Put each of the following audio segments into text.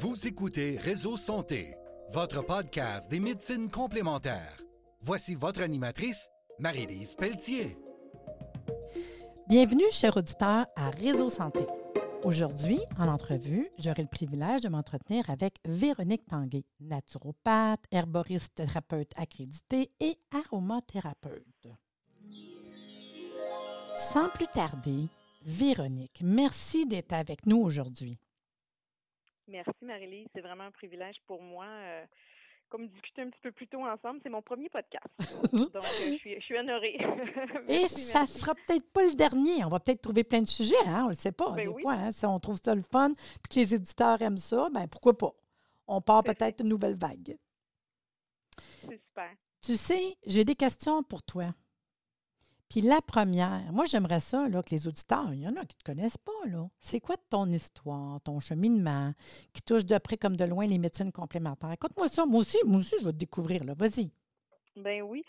Vous écoutez Réseau Santé, votre podcast des médecines complémentaires. Voici votre animatrice, Marie-Lise Pelletier. Bienvenue, chers auditeurs, à Réseau Santé. Aujourd'hui, en entrevue, j'aurai le privilège de m'entretenir avec Véronique Tanguay, naturopathe, herboriste thérapeute accréditée et aromathérapeute. Sans plus tarder, Véronique, merci d'être avec nous aujourd'hui. Merci Marie-Lise, c'est vraiment un privilège pour moi. Euh, comme discuter un petit peu plus tôt ensemble, c'est mon premier podcast. Donc, euh, je, suis, je suis honorée. Et ça ne sera peut-être pas le dernier. On va peut-être trouver plein de sujets, hein? on ne le sait pas. Ben des oui. fois, hein, si on trouve ça le fun, puis que les éditeurs aiment ça, ben pourquoi pas? On part peut-être une nouvelle vague. C'est super. Tu sais, j'ai des questions pour toi. Puis la première, moi j'aimerais ça là, que les auditeurs, il y en a qui ne te connaissent pas, là. C'est quoi ton histoire, ton cheminement, qui touche de près comme de loin les médecines complémentaires? Écoute-moi ça, moi aussi, moi aussi, je vais te découvrir, là. Vas-y. Ben oui.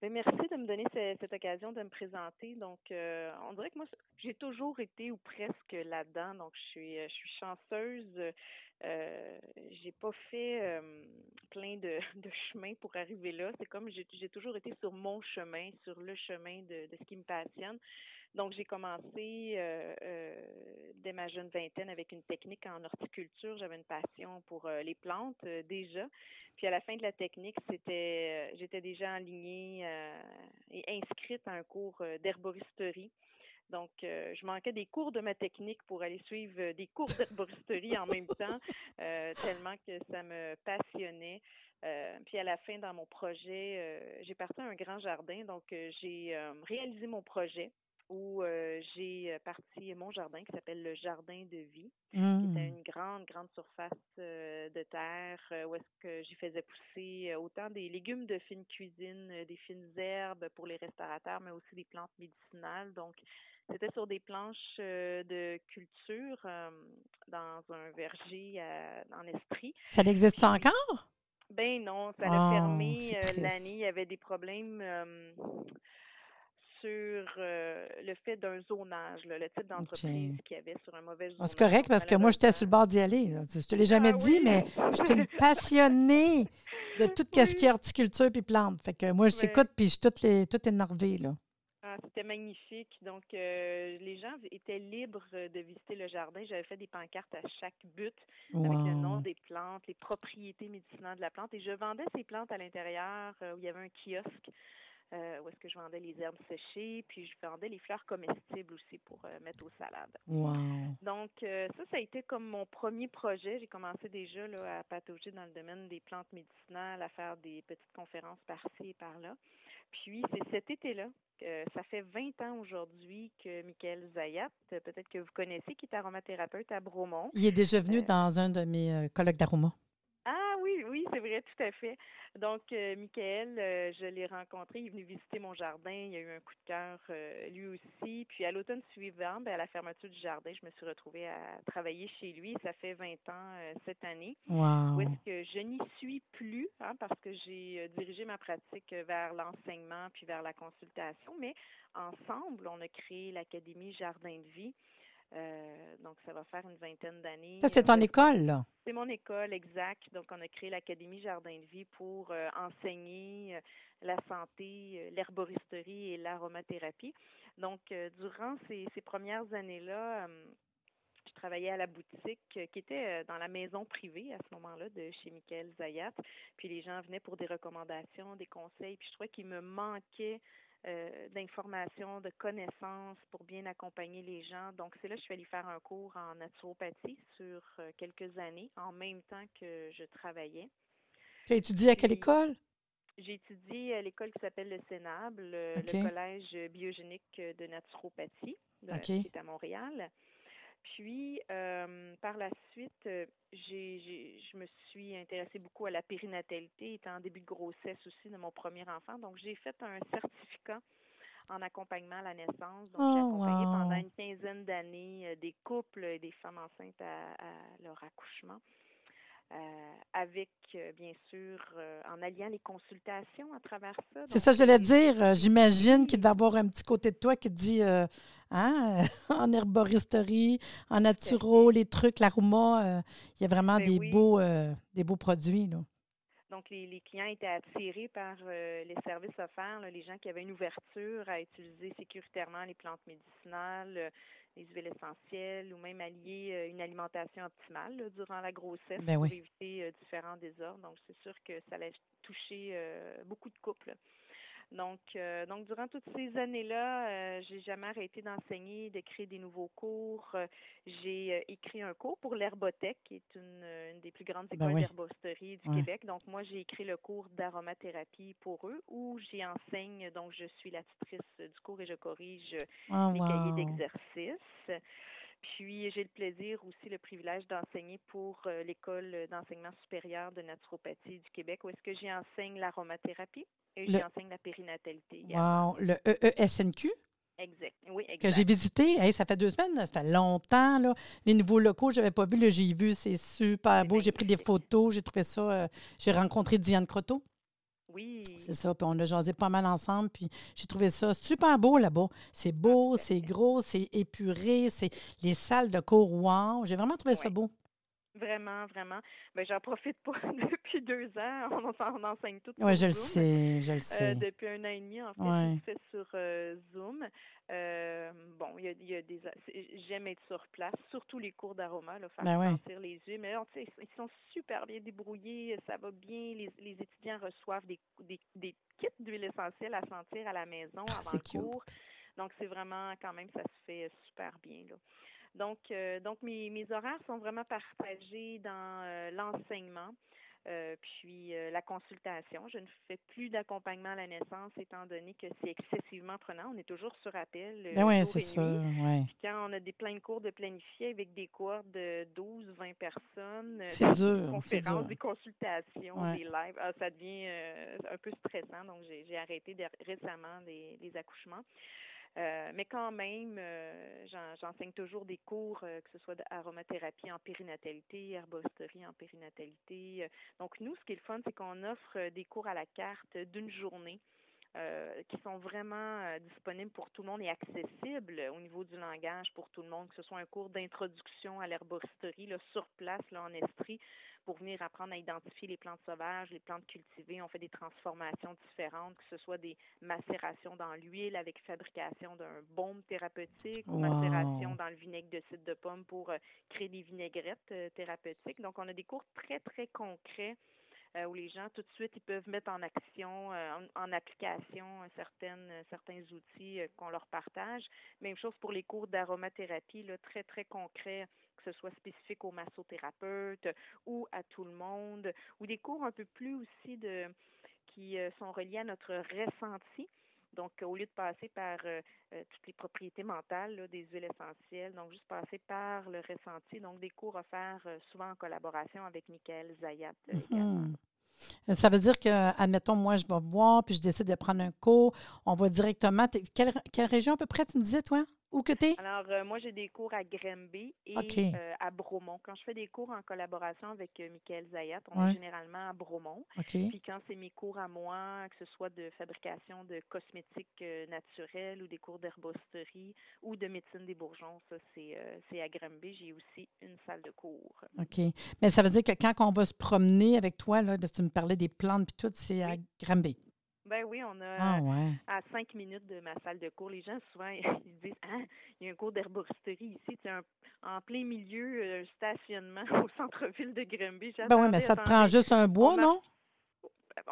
Ben merci de me donner ce- cette occasion de me présenter. Donc, euh, on dirait que moi, j'ai toujours été ou presque là-dedans. Donc, je suis, euh, je suis chanceuse. Euh, j'ai pas fait euh, plein de, de chemins pour arriver là. C'est comme j'ai toujours été sur mon chemin, sur le chemin de, ce qui me passionne. Donc, j'ai commencé euh, dès ma jeune vingtaine avec une technique en horticulture. J'avais une passion pour les plantes déjà. Puis à la fin de la technique, c'était, j'étais déjà alignée euh, et inscrite à un cours d'herboristerie. Donc, euh, je manquais des cours de ma technique pour aller suivre euh, des cours d'herboristerie en même temps, euh, tellement que ça me passionnait. Euh, puis à la fin, dans mon projet, j'ai parti à un grand jardin. Donc, j'ai réalisé mon projet où j'ai parti mon jardin qui s'appelle le Jardin de vie qui était une grande, grande surface de terre où est-ce que j'y faisais pousser autant des légumes de fine cuisine, des fines herbes pour les restaurateurs, mais aussi des plantes médicinales. Donc, c'était sur des planches euh, de culture euh, dans un verger à- en Estrie. Ça existe encore? Ben non, ça Oh, a fermé c'est euh, l'année. Il y avait des problèmes sur euh, le fait d'un zonage, là, le type d'entreprise qu'il y avait sur un mauvais zonage. C'est correct parce que moi, j'étais sur le bord d'y aller. là. Je te l'ai jamais Ah dit, oui? mais je suis une passionnée de tout ce qui est horticulture puis plantes. Fait que moi, je t'écoute puis je suis toute, les, toute énervée. Là. C'était magnifique. Donc, euh, les gens étaient libres de visiter le jardin. J'avais fait des pancartes à chaque but avec le nom des plantes, les propriétés médicinales de la plante. Et je vendais ces plantes à l'intérieur euh, où il y avait un kiosque euh, où est-ce que je vendais les herbes séchées, puis je vendais les fleurs comestibles aussi pour euh, mettre aux salades. Wow. Donc, euh, ça, ça a été comme mon premier projet. J'ai commencé déjà là, à patauger dans le domaine des plantes médicinales, à faire des petites conférences par-ci et par-là. Puis, c'est cet été-là, ça fait 20 ans aujourd'hui que Michael Zayat, peut-être que vous connaissez, qui est aromathérapeute à Bromont. Il est déjà venu Euh, dans un de mes euh, colloques d'aroma. Oui, oui, c'est vrai, tout à fait. Donc, euh, Michael, euh, je l'ai rencontré, il est venu visiter mon jardin, il a eu un coup de cœur euh, lui aussi. Puis à l'automne suivant, ben, à la fermeture du jardin, je me suis retrouvée à travailler chez lui. Ça fait 20 ans cette année. Où Wow. est-ce que je n'y suis plus, hein, parce que j'ai dirigé ma pratique vers l'enseignement puis vers la consultation, mais ensemble, on a créé l'Académie Jardin de vie. Euh, donc, ça va faire une vingtaine d'années. Ça, c'est Euh, ton école, là? c'est mon école, exact. Donc, on a créé l'Académie Jardin de Vie pour euh, enseigner euh, la santé, euh, l'herboristerie et l'aromathérapie. Donc, euh, durant ces, ces premières années-là, euh, je travaillais à la boutique euh, qui était euh, dans la maison privée à ce moment-là de chez Michael Zayat. Puis les gens venaient pour des recommandations, des conseils. Puis je trouvais qu'il me manquait euh, d'informations, de connaissances pour bien accompagner les gens. Donc, c'est là que je suis allée faire un cours en naturopathie sur euh, quelques années, en même temps que je travaillais. Tu as étudié à quelle école? J'ai étudié à l'école qui s'appelle le Sénable, le, OK. le collège biogénique de naturopathie, de- qui est à Montréal. Puis, euh, par la suite, euh, j'ai, je me suis intéressée beaucoup à la périnatalité, étant en début de grossesse aussi de mon premier enfant. Donc, j'ai fait un certificat en accompagnement à la naissance. Donc, j'ai Oh, accompagné wow. pendant une quinzaine d'années euh, des couples et des femmes enceintes à, à leur accouchement. Euh, avec, euh, bien sûr, euh, en alliant les consultations à travers ça. C'est ça, que j'allais j'ai- dire. J'imagine qu'il devait avoir un petit côté de toi qui dit hein, en herboristerie, en naturo, les trucs, l'aroma. il y a vraiment Ben des, oui. beaux, des beaux produits. Là. Donc, les, les clients étaient attirés par euh, les services offerts, là, les gens qui avaient une ouverture à utiliser sécuritairement les plantes médicinales, euh, les huiles essentielles ou même allier euh, une alimentation optimale là, durant la grossesse Ben pour oui. éviter euh, différents désordres. Donc, c'est sûr que ça allait toucher beaucoup de couples. Donc, euh, donc durant toutes ces années-là, euh, j'ai jamais arrêté d'enseigner, de créer des nouveaux cours. Euh, j'ai écrit un cours pour l'herbothèque, qui est une, une des plus grandes Ben écoles oui. d'herbosterie du Ouais. Québec. Donc, moi, j'ai écrit le cours d'aromathérapie pour eux, où j'y enseigne. Donc, je suis la tutrice du cours et je corrige Oh, les cahiers wow. d'exercice. Puis j'ai le plaisir aussi, le privilège d'enseigner pour euh, l'école d'enseignement supérieur de naturopathie du Québec, où est-ce que j'y enseigne l'aromathérapie et Le- j'y enseigne la périnatalité. Wow. Le EESNQ Exact. Oui, que exact. j'ai visité, hey, ça fait deux semaines, là, ça fait longtemps. Là. Les nouveaux locaux, je n'avais pas vu, j'ai vu, c'est super C'est beau. J'ai pris des photos, j'ai trouvé ça. euh, j'ai rencontré Diane Croteau. Oui. C'est ça, puis on a jasé pas mal ensemble, puis j'ai trouvé ça super beau là-bas. C'est beau, c'est gros, c'est épuré, c'est les salles de cours, wow! J'ai vraiment trouvé ça beau. Vraiment, vraiment. Ben, j'en profite pas depuis deux ans. On, en- on enseigne tout Oui, je le sais, je le Euh, sais. depuis un an et demi, en fait, Ouais. je le fais sur euh, Zoom. Euh, bon, il y a, il y a des. J'aime être sur place, surtout les cours d'aroma, là, faire Ben ouais. sentir les yeux. Mais ils sont super bien débrouillés, ça va bien. Les, les étudiants reçoivent des, des, des kits d'huile essentielle à sentir à la maison Ah, avant le cute. cours. Donc, c'est vraiment, quand même, ça se fait super bien. Là. Donc, euh, donc mes, mes horaires sont vraiment partagés dans euh, l'enseignement, euh, puis euh, la consultation. Je ne fais plus d'accompagnement à la naissance étant donné que c'est excessivement prenant. On est toujours sur appel euh, Ben oui, c'est ouais. Puis quand on a des pleins de cours de planifier avec des cohortes de 12, 20 personnes, C'est des dur, conférences, dur. des consultations, Ouais. des lives, ah, ça devient un peu stressant. Donc, j'ai j'ai arrêté de- récemment les, les accouchements. Euh, mais quand même, euh, j'en- j'enseigne toujours des cours, euh, que ce soit d'aromathérapie en périnatalité, herboristerie en périnatalité. Donc, nous, ce qui est le fun, c'est qu'on offre des cours à la carte d'une journée. qui sont vraiment disponibles pour tout le monde et accessibles au niveau du langage pour tout le monde, que ce soit un cours d'introduction à l'herboristerie là, sur place, là, en Estrie, pour venir apprendre à identifier les plantes sauvages, les plantes cultivées. On fait des transformations différentes, que ce soit des macérations dans l'huile avec fabrication d'un baume thérapeutique ou macération dans le vinaigre de cidre de pomme pour euh, créer des vinaigrettes euh, thérapeutiques. Donc, on a des cours très, très concrets euh, où les gens, tout de suite, ils peuvent mettre en action, en, en application certaines, certains outils qu'on leur partage. Même chose pour les cours d'aromathérapie, là, très, très concrets, que ce soit spécifique aux massothérapeutes ou à tout le monde, ou des cours un peu plus aussi de qui euh, sont reliés à notre ressenti. Donc, au lieu de passer par euh, euh, toutes les propriétés mentales là, des huiles essentielles, donc juste passer par le ressenti. Donc, des cours offerts euh, souvent en collaboration avec Michael Zayat euh. Mhm. Ça veut dire que, admettons, moi, je vais voir, puis je décide de prendre un cours, on va directement. Quelle, quelle région à peu près, tu me disais, toi? Où que t'es? Alors, euh, moi, j'ai des cours à Granby et euh, à Bromont. Quand je fais des cours en collaboration avec euh, Michael Zayat, on Ouais. est généralement à Bromont. Puis quand c'est mes cours à moi, que ce soit de fabrication de cosmétiques naturels ou des cours d'herboristerie ou de médecine des bourgeons, ça, c'est c'est à Granby. J'ai aussi une salle de cours. OK. Mais ça veut dire que quand on va se promener avec toi, là, tu me parlais des plantes puis tout, c'est à Oui. Granby. Ben oui, on a Ah ouais. à cinq minutes de ma salle de cours. Les gens, souvent, ils disent Ah, il y a un cours d'herboristerie ici. C'est un, en plein milieu, euh, stationnement au centre-ville de Granby. Ben oui, mais ça te prend juste un bois, non?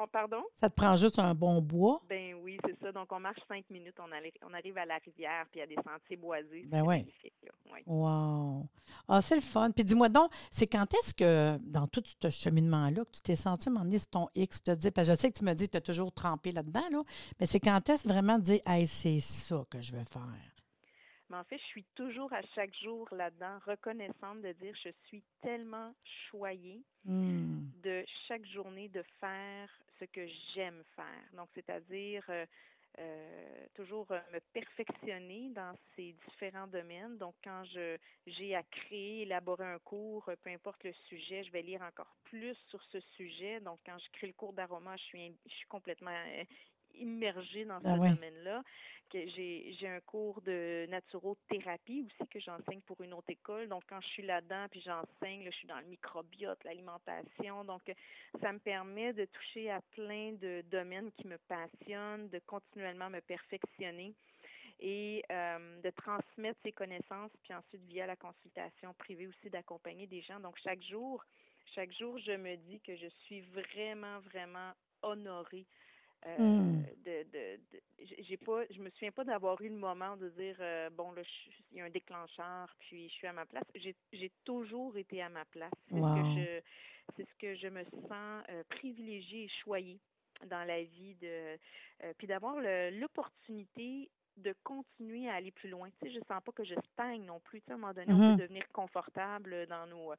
Oh, pardon? Ça te prend juste un bon bois? Ben oui, c'est ça. Donc, on marche cinq minutes, on, allait- on arrive à la rivière, puis il y a des sentiers boisés. Ben magnifique. Là. Ouais. Wow. Ah, c'est le fun. Puis dis-moi donc, c'est quand est-ce que, dans tout ce cheminement-là, que tu t'es senti c'est ton X, te dire, parce que je sais que tu me dis que tu as toujours trempé là-dedans, là, mais c'est quand est-ce vraiment de dire, hey, c'est ça que je veux faire? Mais en fait, je suis toujours à chaque jour là-dedans, reconnaissante de dire je suis tellement choyée Hmm. de chaque journée de faire ce que j'aime faire. Donc, c'est-à-dire euh, euh, toujours euh, me perfectionner dans ces différents domaines. Donc, quand je j'ai à créer, élaborer un cours, peu importe le sujet, je vais lire encore plus sur ce sujet. Donc, quand je crée le cours d'aroma, je suis, je suis complètement immergée dans Ah ce domaine-là. J'ai j'ai un cours de naturothérapie aussi que j'enseigne pour une autre école. Donc quand je suis là-dedans puis j'enseigne, là, je suis dans le microbiote, l'alimentation. Donc ça me permet de toucher à plein de domaines qui me passionnent, de continuellement me perfectionner et euh, de transmettre ces connaissances, puis ensuite via la consultation privée aussi d'accompagner des gens. Donc chaque jour, chaque jour, je me dis que je suis vraiment, vraiment honorée. Euh, Hmm. de, de, de j'ai pas je me souviens pas d'avoir eu le moment de dire euh, bon là il y a un déclencheur puis je suis à ma place j'ai j'ai toujours été à ma place c'est ce que je c'est ce que je me sens euh, privilégiée et choyée dans la vie de euh, puis d'avoir le- l'opportunité de continuer à aller plus loin. Tu sais, je sens pas que je stagne non plus. Tu sais, à un moment donné, on Mhm. peut devenir confortable dans nos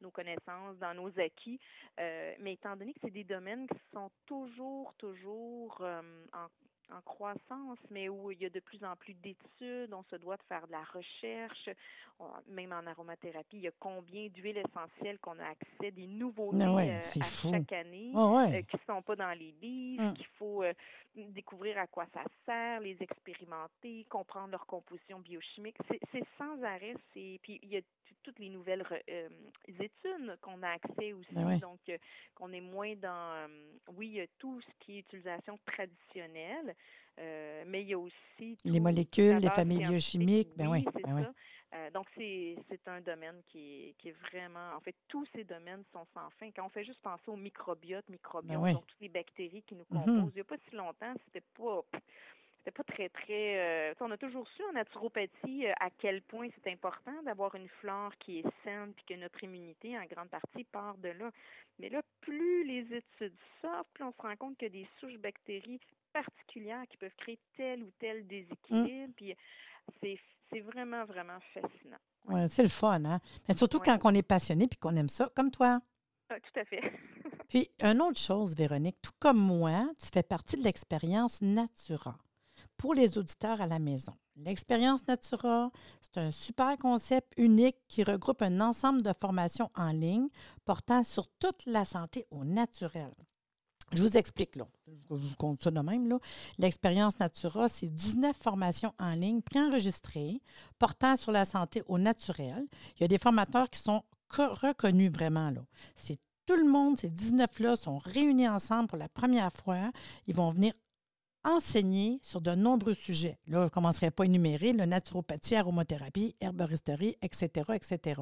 nos connaissances, dans nos acquis. Euh, mais étant donné que c'est des domaines qui sont toujours, toujours euh, en en croissance, mais où il y a de plus en plus d'études, on se doit de faire de la recherche, On- même en aromathérapie, il y a combien d'huiles essentielles qu'on a accès, des nouveautés Ah ouais, euh, à fou. chaque année Ah euh, qui ne sont pas dans les livres, Mm. qu'il faut euh, découvrir à quoi ça sert, les expérimenter, comprendre leur composition biochimique. C'est sans arrêt. C'est puis il y a toutes les nouvelles études qu'on a accès aussi, ouais. donc qu'on est moins dans. oui, il y a tout ce qui est utilisation traditionnelle, euh, mais il y a aussi Les molécules, les familles biochimiques, ben Oui, ben oui. ça. Euh, donc, c'est c'est un domaine qui est, qui est vraiment... En fait, tous ces domaines sont sans fin. Quand on fait juste penser au microbiote, microbiome, oui. donc toutes les bactéries qui nous Mhm. composent, il n'y a pas si longtemps, c'était pas... C'était pas très, très... euh, on a toujours su en naturopathie euh, à quel point c'est important d'avoir une flore qui est saine puis que notre immunité, en grande partie, part de là. Mais là, plus les études sortent, plus on se rend compte qu'il y a des souches bactéries particulières qui peuvent créer tel ou tel déséquilibre. Puis c'est c'est vraiment, vraiment fascinant. Ouais, c'est le fun, hein? Mais surtout Ouais. quand on est passionné puis qu'on aime ça, comme toi. Ah, tout à fait. Puis, une autre chose, Véronique, tout comme moi, tu fais partie de l'expérience Natura pour les auditeurs à la maison. L'expérience Natura, c'est un super concept unique qui regroupe un ensemble de formations en ligne portant sur toute la santé au naturel. Je vous explique, là. Je vous compte ça de même, là. L'expérience Natura, c'est 19 formations en ligne préenregistrées portant sur la santé au naturel. Il y a des formateurs qui sont co- reconnus vraiment, là. C'est tout le monde, ces 19-là, sont réunis ensemble pour la première fois. Ils vont venir enseigner sur de nombreux sujets. Là, je ne commencerai pas à énumérer, le naturopathie, aromathérapie, herboristerie, etc., etc.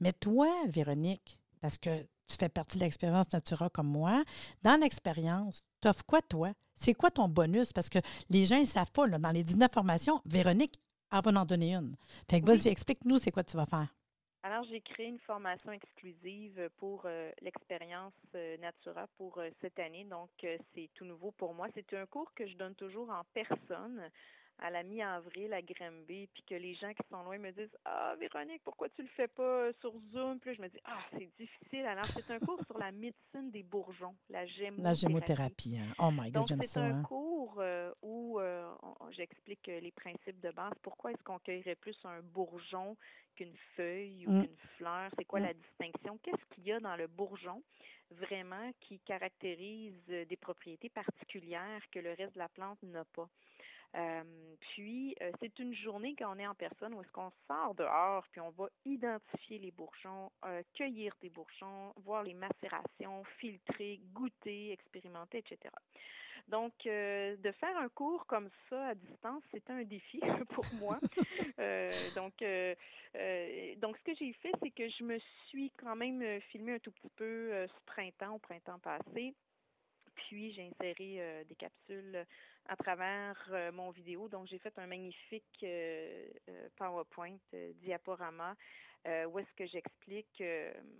Mais toi, Véronique, parce que tu fais partie de l'expérience Natura comme moi, dans l'expérience, t'offres quoi, toi? C'est quoi ton bonus? Parce que les gens ne savent pas, là, dans les 19 formations, Véronique, elle va en donner une. Fait que Oui. vas-y, explique-nous c'est quoi tu vas faire. J'ai créé une formation exclusive pour euh, l'expérience euh, Natura pour euh, cette année. Donc, c'est tout nouveau pour moi. C'est un cours que je donne toujours en personne à la mi-avril à Granby, puis que les gens qui sont loin me disent Ah, Véronique, pourquoi tu le fais pas sur Zoom? Puis là, je me dis Ah, c'est difficile. Alors, c'est un cours sur la médecine des bourgeons, la gémothérapie. La gémothérapie. hein. Oh my God, j'aime c'est ça. un hein. cours euh, où euh, j'explique les principes de base. Pourquoi est-ce qu'on cueillerait plus un bourgeon qu'une feuille ou Mm. qu'une fleur? C'est quoi Mm. la distinction? Qu'est-ce qu'il y a dans le bourgeon vraiment qui caractérise euh, des propriétés particulières que le reste de la plante n'a pas? Euh, puis, euh, c'est une journée quand on est en personne où est-ce qu'on sort dehors, puis on va identifier les bourgeons, euh, cueillir des bourgeons, voir les macérations, filtrer, goûter, expérimenter, etc. Donc, euh, de faire un cours comme ça à distance, c'était un défi pour moi. Euh, donc, euh, donc, ce que j'ai fait, c'est que je me suis quand même euh, filmé un tout petit peu ce printemps, au printemps passé. Puis, j'ai inséré des capsules à travers mon vidéo. Donc, j'ai fait un magnifique PowerPoint, diaporama, où est-ce que j'explique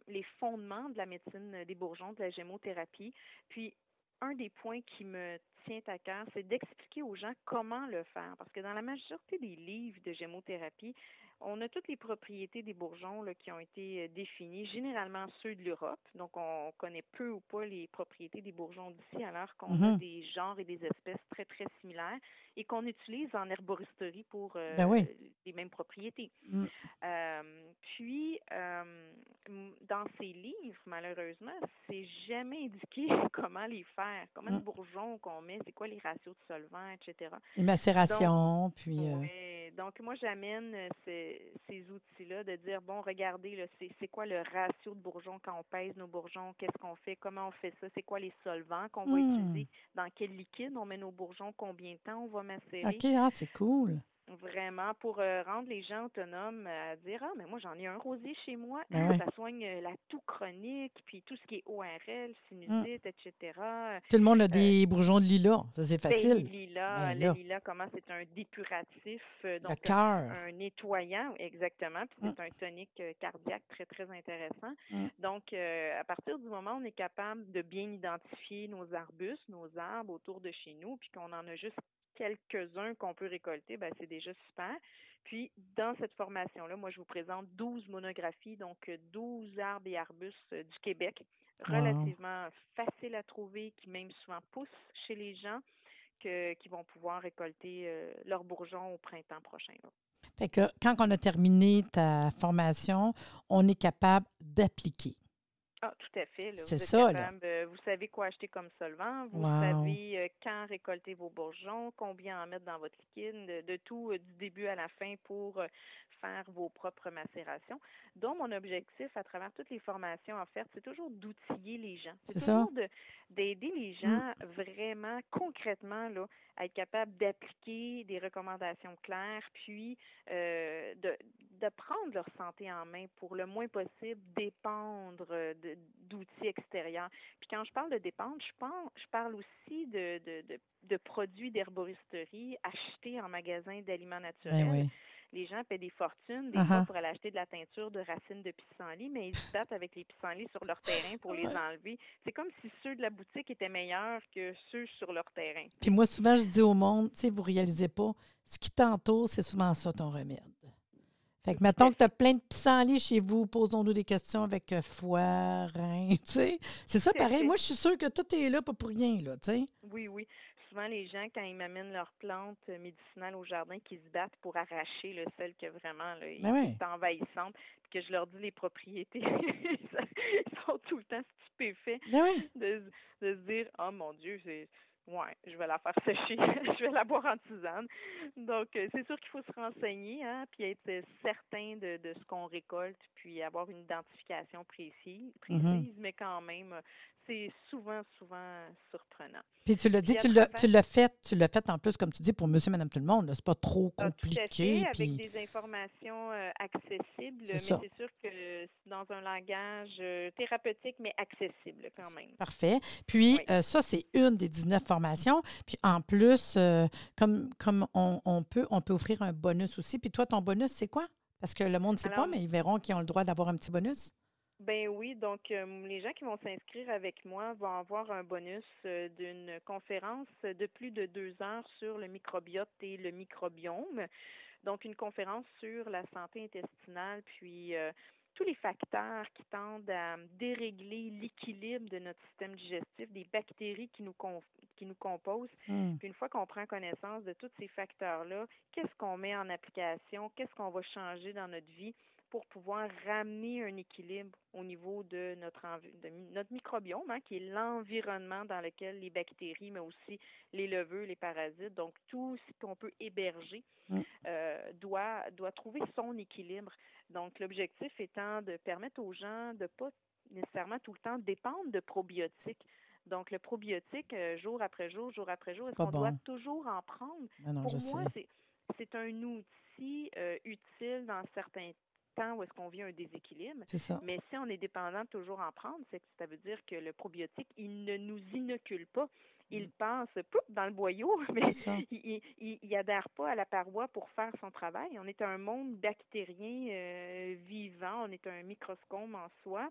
les fondements de la médecine des bourgeons, de la gémothérapie. Puis, un des points qui me tient à cœur, c'est d'expliquer aux gens comment le faire. Parce que dans la majorité des livres de gémothérapie, on a toutes les propriétés des bourgeons là, qui ont été euh, définies, généralement ceux de l'Europe. Donc, on connaît peu ou pas les propriétés des bourgeons d'ici, alors qu'on a Mhm. des genres et des espèces très, très similaires et qu'on utilise en herboristerie pour euh, Ben oui. les mêmes propriétés. Mm. Euh, puis, euh, dans ces livres, malheureusement, c'est jamais indiqué comment les faire, comment Mm. le bourgeon qu'on met c'est quoi les ratios de solvants, etc. Les macérations, puis... Ouais. Donc, moi, j'amène euh, ces, ces outils-là de dire, bon, regardez, c'est quoi le ratio de bourgeons quand on pèse nos bourgeons, qu'est-ce qu'on fait, comment on fait ça, c'est quoi les solvants qu'on va Hmm. utiliser, dans quel liquide on met nos bourgeons, combien de temps on va macérer? OK, ah, c'est cool. Vraiment, pour euh, rendre les gens autonomes euh, à dire Ah, mais moi, j'en ai un rosier chez moi. Ben. Ça soigne euh, la toux chronique, puis tout ce qui est ORL, Hmm. sinusite, etc. Tout le monde a des bourgeons de lilas. Ça, c'est Ben, facile. le lilas, Ben le lilas, comment c'est un dépuratif, Le donc cœur. un nettoyant, exactement. Puis Mm. c'est un tonique cardiaque très, très intéressant. Mm. Donc, à partir du moment où on est capable de bien identifier nos arbustes, nos arbres autour de chez nous, puis qu'on en a juste quelques-uns qu'on peut récolter, ben c'est déjà super. Puis, dans cette formation-là, moi, je vous présente 12 monographies, donc euh, 12 arbres et arbustes euh, du Québec, Wow. relativement faciles à trouver, qui même souvent poussent chez les gens, que, qui vont pouvoir récolter euh, leurs bourgeons au printemps prochain. là. Fait que quand on a terminé ta formation, on est capable d'appliquer. Ah, tout à fait. C'est là. capable, euh, vous savez quoi acheter comme solvant, vous Wow. savez euh, quand récolter vos bourgeons, combien en mettre dans votre liquide, de, de tout euh, du début à la fin pour faire vos propres macérations. Donc, mon objectif à travers toutes les formations offertes, c'est toujours d'outiller les gens. C'est toujours de- d'aider les Mm. gens vraiment concrètement là, à être capables d'appliquer des recommandations claires, puis euh, de, prendre leur santé en main pour le moins possible dépendre euh, de- d'outils extérieurs. Puis quand je parle de dépendre, je, pense, je parle aussi de, de, de, de produits d'herboristerie achetés en magasin d'aliments naturels. Ben oui. Les gens paient des fortunes, des Uh-huh. fois, pour aller acheter de la teinture de racines de pissenlit, mais ils se battent avec les pissenlits sur leur terrain pour les enlever. C'est comme si ceux de la boutique étaient meilleurs que ceux sur leur terrain. Puis moi, souvent, je dis au monde, tu sais, vous réalisez pas, ce qui t'entoure, c'est souvent ça ton remède. Fait que mettons que tu as plein de pissenlits chez vous, posons-nous des questions avec euh, foie, rein, tu sais. C'est ça pareil. Moi, je suis sûre que tout est là, pas pour rien, là, tu sais. Oui, oui. Souvent, les gens, quand ils m'amènent leurs plantes euh, médicinales au jardin, qui se battent pour arracher là, celle que vraiment là, Ben oui. envahissante, puis que je leur dis les propriétés, ils sont tout le temps stupéfaits Ben oui. de, se- de se dire Oh mon Dieu, c'est ouais, je vais la faire sécher, je vais la boire en tisane. Donc, euh, c'est sûr qu'il faut se renseigner, hein, puis être euh, certain de, de ce qu'on récolte, puis avoir une identification précise, précise, Mhm. mais quand même, euh, c'est souvent, souvent surprenant. Puis tu l'as dit, tu l'as, tu l'as fait, tu l'as fait en plus, comme tu dis, pour monsieur, madame, tout le monde. C'est pas trop Ah, tout à compliqué. fait, puis- avec des informations euh, accessibles, mais c'est sûr que c'est dans un langage euh, thérapeutique, mais accessible quand même. Parfait. Puis, Oui. euh, ça, c'est une des 19 formations. Puis, en plus, euh, comme, comme on, on peut, on peut offrir un bonus aussi. Puis, toi, ton bonus, c'est quoi? Parce que le monde ne sait pas, mais ils verront qu'ils ont le droit d'avoir un petit bonus. Ben oui, donc euh, les gens qui vont s'inscrire avec moi vont avoir un bonus euh, d'une conférence de plus de deux heures sur le microbiote et le microbiome. Donc une conférence sur la santé intestinale, puis euh, tous les facteurs qui tendent à dérégler l'équilibre de notre système digestif, des bactéries qui nous, qui nous composent. Hmm. Puis une fois qu'on prend connaissance de tous ces facteurs-là, qu'est-ce qu'on met en application, qu'est-ce qu'on va changer dans notre vie? Pour pouvoir ramener un équilibre au niveau de notre, de notre microbiome, hein, qui est l'environnement dans lequel les bactéries, mais aussi les leveux, les parasites, donc tout ce qu'on peut héberger, Mm. euh, doit, doit trouver son équilibre. Donc l'objectif étant de permettre aux gens de pas nécessairement tout le temps dépendre de probiotiques. Donc, le probiotique, euh, jour après jour, jour après jour, est-ce qu'on doit toujours en prendre? Ah non, Pour moi, c'est un outil euh, utile dans certains temps où est-ce qu'on vit un déséquilibre. Ça. Mais si on est dépendant de toujours en prendre, c'est que ça veut dire que le probiotique, il ne nous inocule pas. Il passe poup, dans le boyau, mais Mm. Il, il, il adhère pas à la paroi pour faire son travail. On est un monde bactérien euh, vivant, on est un microscope en soi.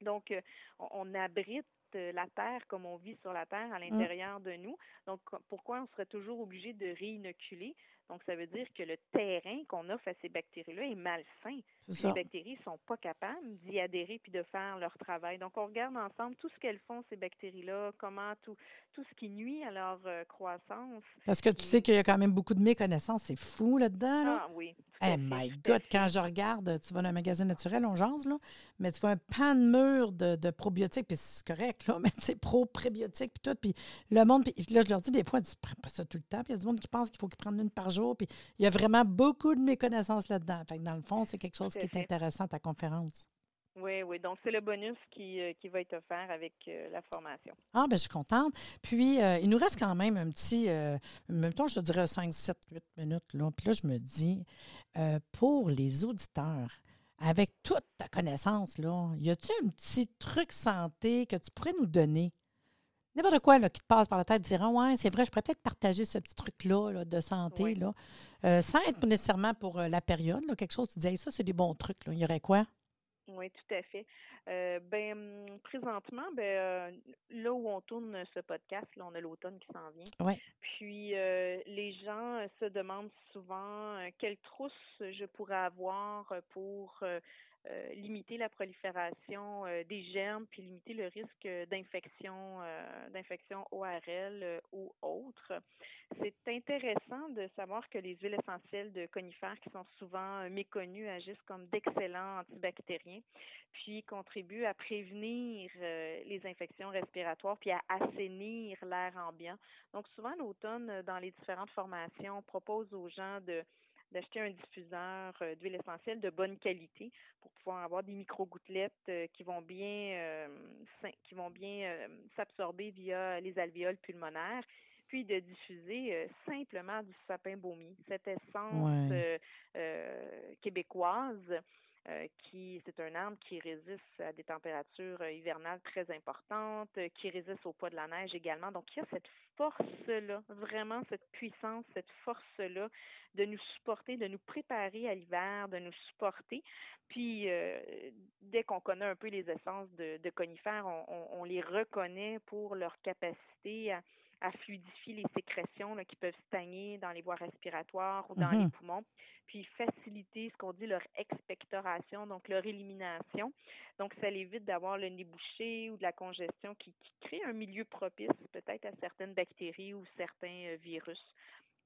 Donc, euh, on, on abrite euh, la Terre comme on vit sur la Terre à l'intérieur de nous. Donc, pourquoi on serait toujours obligé de réinoculer? Donc, ça veut dire que le terrain qu'on offre à ces bactéries-là est malsain. Ça. les bactéries sont pas capables d'y adhérer puis de faire leur travail. Donc, on regarde ensemble tout ce qu'elles font, ces bactéries-là, comment tout, tout ce qui nuit à leur euh, croissance. Parce que tu sais qu'il y a quand même beaucoup de méconnaissances. C'est fou là-dedans. Là. Ah oui, Eh my God, quand je regarde, tu vas dans un magasin naturel, on jase, là, mais tu vois un pan de mur de, probiotiques, puis c'est correct, là, mais c'est pro-prébiotiques, puis tout. Puis le monde, puis là, je leur dis des fois, ils prennent pas ça tout le temps. Puis il y a du monde qui pense qu'il faut qu'ils prennent une par jour. Puis il y a vraiment beaucoup de méconnaissances là-dedans. Fait que dans le fond, c'est quelque chose qui est intéressant ta conférence. Oui, oui. Donc, c'est le bonus qui, euh, qui, va être offert avec euh, la formation. Ah, bien, je suis contente. Puis, euh, il nous reste quand même un petit, même temps, je te dirais 5, 7, 8 minutes. Là. Puis là, je me dis, pour les auditeurs, avec toute ta connaissance, là, y a-t-il un petit truc santé que tu pourrais nous donner? N'importe quoi là, qui te passe par la tête, dire Ouais, c'est vrai, je pourrais peut-être partager ce petit truc-là de santé, là, sans être nécessairement pour la période, là, quelque chose, tu disais, ça, c'est des bons trucs. Là. Il y aurait quoi? Oui, tout à fait. Euh, ben, hum, présentement, ben, euh, là où on tourne ce podcast, là, on a l'automne qui s'en vient. Ouais. Puis euh, les gens se demandent souvent quelle trousse je pourrais avoir pour euh, limiter la prolifération euh, des germes puis limiter le risque d'infection euh, d'infection ORL ou autre. C'est intéressant de savoir que les huiles essentielles de conifères qui sont souvent méconnues agissent comme d'excellents antibactériens puis contribuent à prévenir les infections respiratoires puis à assainir l'air ambiant. Donc souvent l'automne dans les différentes formations on propose aux gens de d'acheter un diffuseur euh, d'huile essentielle de bonne qualité pour pouvoir avoir des micro-gouttelettes euh, qui vont bien euh, qui vont bien s'absorber via les alvéoles pulmonaires puis de diffuser simplement du sapin baumier, cette essence québécoise euh, qui c'est un arbre qui résiste à des températures euh, hivernales très importantes, euh, qui résiste au poids de la neige également. Donc il y a cette force-là, vraiment cette puissance, cette force-là de nous supporter, de nous préparer à l'hiver, de nous supporter. Puis dès qu'on connaît un peu les essences de, conifères, on, les reconnaît pour leur capacité à, à fluidifier les sécrétions qui peuvent stagner dans les voies respiratoires ou dans les mm-hmm. poumons, puis faciliter ce qu'on dit leur expectoration, donc leur élimination. Donc, ça évite d'avoir le nez bouché ou de la congestion qui, qui crée un milieu propice peut-être à certaines bactéries ou certains euh, virus.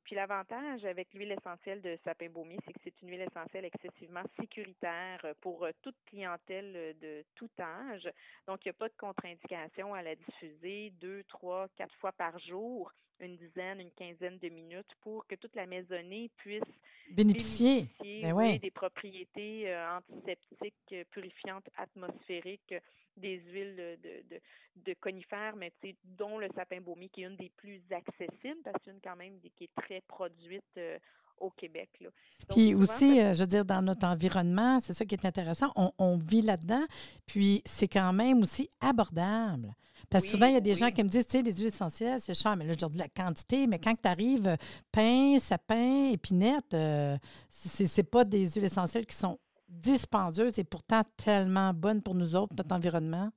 Puis l'avantage avec l'huile essentielle de sapin baumier, c'est que c'est une huile essentielle excessivement sécuritaire euh, pour euh, toute clientèle euh, de tout âge. Donc, il n'y a pas de contre-indication à la diffuser deux, trois, quatre fois par jour, une dizaine, une quinzaine de minutes pour que toute la maisonnée puisse bénéficier, ben des propriétés antiseptiques, purifiantes, atmosphériques des huiles de, de, de conifères, mais dont le sapin baumier qui est une des plus accessibles parce que une quand même qui est très produite euh, au Québec. Là. puis aussi, euh, je veux dire, dans notre environnement, c'est ça qui est intéressant, on, vit là-dedans, puis c'est quand même aussi abordable. Parce que souvent, il y a des gens qui me disent, tu sais, les huiles essentielles, c'est cher, mais là, je leur dis la quantité, mais quand tu arrives, pain, sapin, épinette, euh, c'est pas des huiles essentielles qui sont dispendieuses et pourtant tellement bonnes pour nous autres, notre environnement.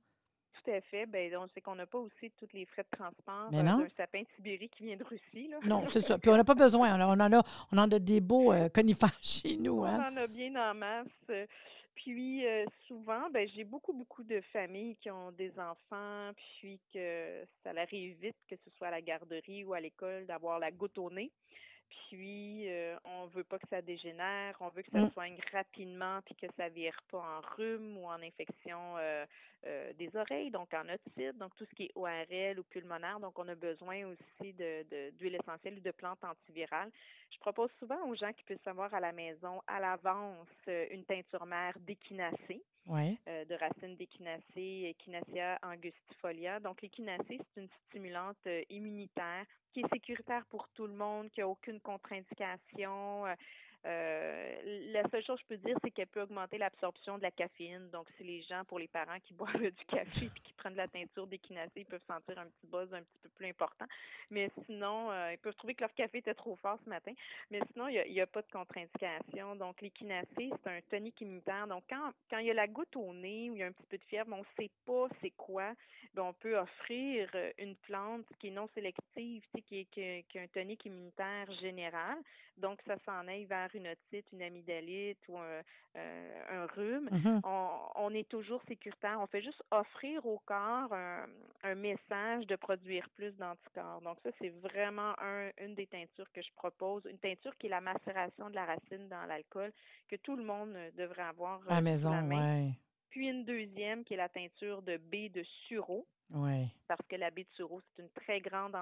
Tout à fait. Ben, donc, c'est qu'on n'a pas aussi tous les frais de transport euh, d'un sapin de Sibérie qui vient de Russie. Là. Non, c'est ça. Puis on n'a pas besoin. On, en a, on en a des beaux euh, conifères chez nous. Hein? On en a bien en masse. Puis euh, souvent, ben, j'ai beaucoup, beaucoup de familles qui ont des enfants, puis que ça arrive vite, que ce soit à la garderie ou à l'école, d'avoir la goutte au nez. Puis, euh, on veut pas que ça dégénère, on veut que ça mm. soigne rapidement, puis que ça vire pas en rhume ou en infection euh, euh, des oreilles, donc en otite, donc tout ce qui est ORL ou pulmonaire. Donc, on a besoin aussi de d'huile essentielle ou de plantes antivirales. Je propose souvent aux gens qui puissent avoir à la maison à l'avance une teinture mère d'échinacée. De racines d'échinacée, Echinacea angustifolia. Donc, l'échinacée, c'est une stimulante immunitaire qui est sécuritaire pour tout le monde, qui a aucune contre-indication. Euh, euh, la seule chose que je peux dire, c'est qu'elle peut augmenter l'absorption de la caféine. Donc, si les gens, pour les parents qui boivent du café et qui prennent de la teinture d'équinacée, ils peuvent sentir un petit buzz un petit peu plus important. Mais sinon, euh, ils peuvent trouver que leur café était trop fort ce matin. Mais sinon, il n'y a, pas de contre-indication. Donc, l'équinacée, c'est un tonique immunitaire. Donc, quand, quand il y a la goutte au nez ou il y a un petit peu de fièvre, on ne sait pas c'est quoi, bien, on peut offrir une plante qui est non sélective, qui, est, qui, qui un tonique immunitaire général. Donc, ça s'en aille vers une otite, une amygdalite ou un, euh, rhume, Mhm. on, est toujours sécuritaire. On fait juste offrir au corps un, message de produire plus d'anticorps. Donc ça, c'est vraiment une des teintures que je propose, une teinture qui est la macération de la racine dans l'alcool que tout le monde devrait avoir à la maison, oui. Puis une deuxième qui est la teinture de baie de sureau. Oui. Parce que la sureau, c'est une très grande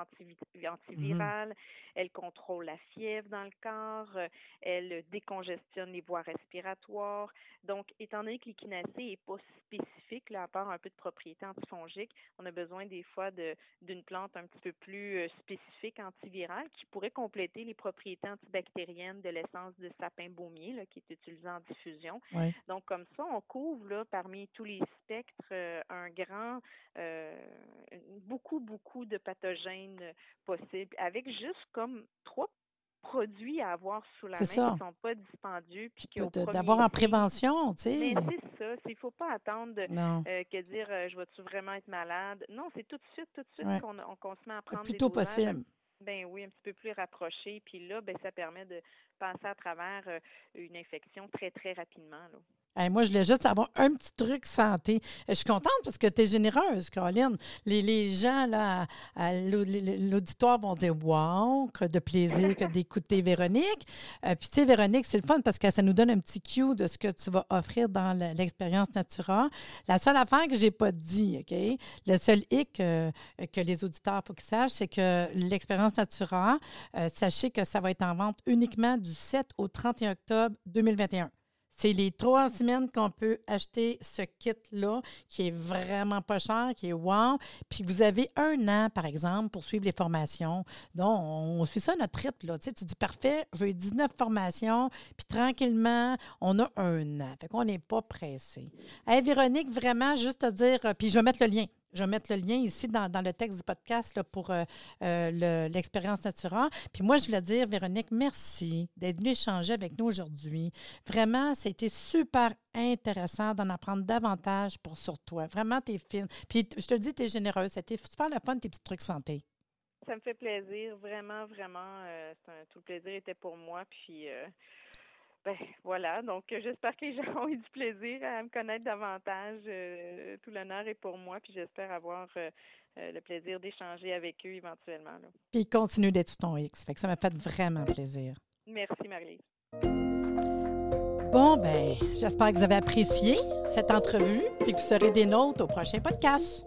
Mhm. antivirale. Elle contrôle la fièvre dans le corps. euh, Elle décongestionne les voies respiratoires. Donc, étant donné que l'échinacée n'est pas spécifique, là, à part un peu de propriétés antifongiques, on a besoin des fois de, d'une plante un petit peu plus euh, spécifique antivirale qui pourrait compléter les propriétés antibactériennes de l'essence de sapin baumier là, qui est utilisée en diffusion. Oui. Donc, comme ça, on couvre là, parmi tous les spectres euh, un grand, euh, beaucoup, beaucoup de pathogènes possibles, avec juste comme trois produits à avoir sous la main qui ne sont pas dispendieux. Puis D'avoir en prévention, tu sais. Mais c'est ça. Il ne faut pas attendre euh, que dire je vais-tu vraiment être malade? Non, c'est tout de suite, tout de suite qu'on se met à prendre Le plus tôt possible. Ben oui, un petit peu plus rapproché. Puis là, ben, ça permet de passer à travers une infection très, très rapidement. Là moi, je voulais juste avoir un petit truc santé. Je suis contente parce que tu es généreuse, Caroline. Les, les gens, là, l'auditoire vont dire Wow, que de plaisir que d'écouter Véronique. Euh, puis, tu sais, Véronique, c'est le fun parce que ça nous donne un petit cue de ce que tu vas offrir dans l'expérience Natura. La seule affaire que je n'ai pas dit, OK? Le seul hic euh, que les auditeurs, faut qu'ils sachent, c'est que l'expérience Natura, euh, sachez que ça va être en vente uniquement du 7 au 31 octobre 2021. C'est les trois semaines qu'on peut acheter ce kit-là, qui est vraiment pas cher, qui est wow. Puis vous avez un an, par exemple, pour suivre les formations. Donc, on suit ça notre rythme. Là. Tu, sais, dis, parfait, j'ai 19 formations, puis tranquillement, on a un an. Fait qu'on n'est pas pressé. Hey, Véronique, vraiment, juste te dire, euh, puis je vais mettre le lien. Je vais mettre le lien ici dans, le texte du podcast pour euh, euh, l'expérience Natura. Puis moi, je voulais dire, Véronique, merci d'être venue échanger avec nous aujourd'hui. Vraiment, c'était super intéressant d'en apprendre davantage pour sur toi. Vraiment, tu es fine. Puis je te dis, tu es généreuse. C'était super le fun, tes petits trucs santé. Ça me fait plaisir, vraiment, vraiment. Euh, tout le plaisir était pour moi. Puis ben, voilà, donc euh, j'espère que les gens ont eu du plaisir à me connaître davantage. Euh, tout l'honneur est pour moi, puis j'espère avoir euh, le plaisir d'échanger avec eux éventuellement. Puis ils continuent d'être ton X, fait que ça m'a fait vraiment plaisir. Merci Marie. Bon, ben, j'espère que vous avez apprécié cette entrevue et que vous serez des nôtres au prochain podcast.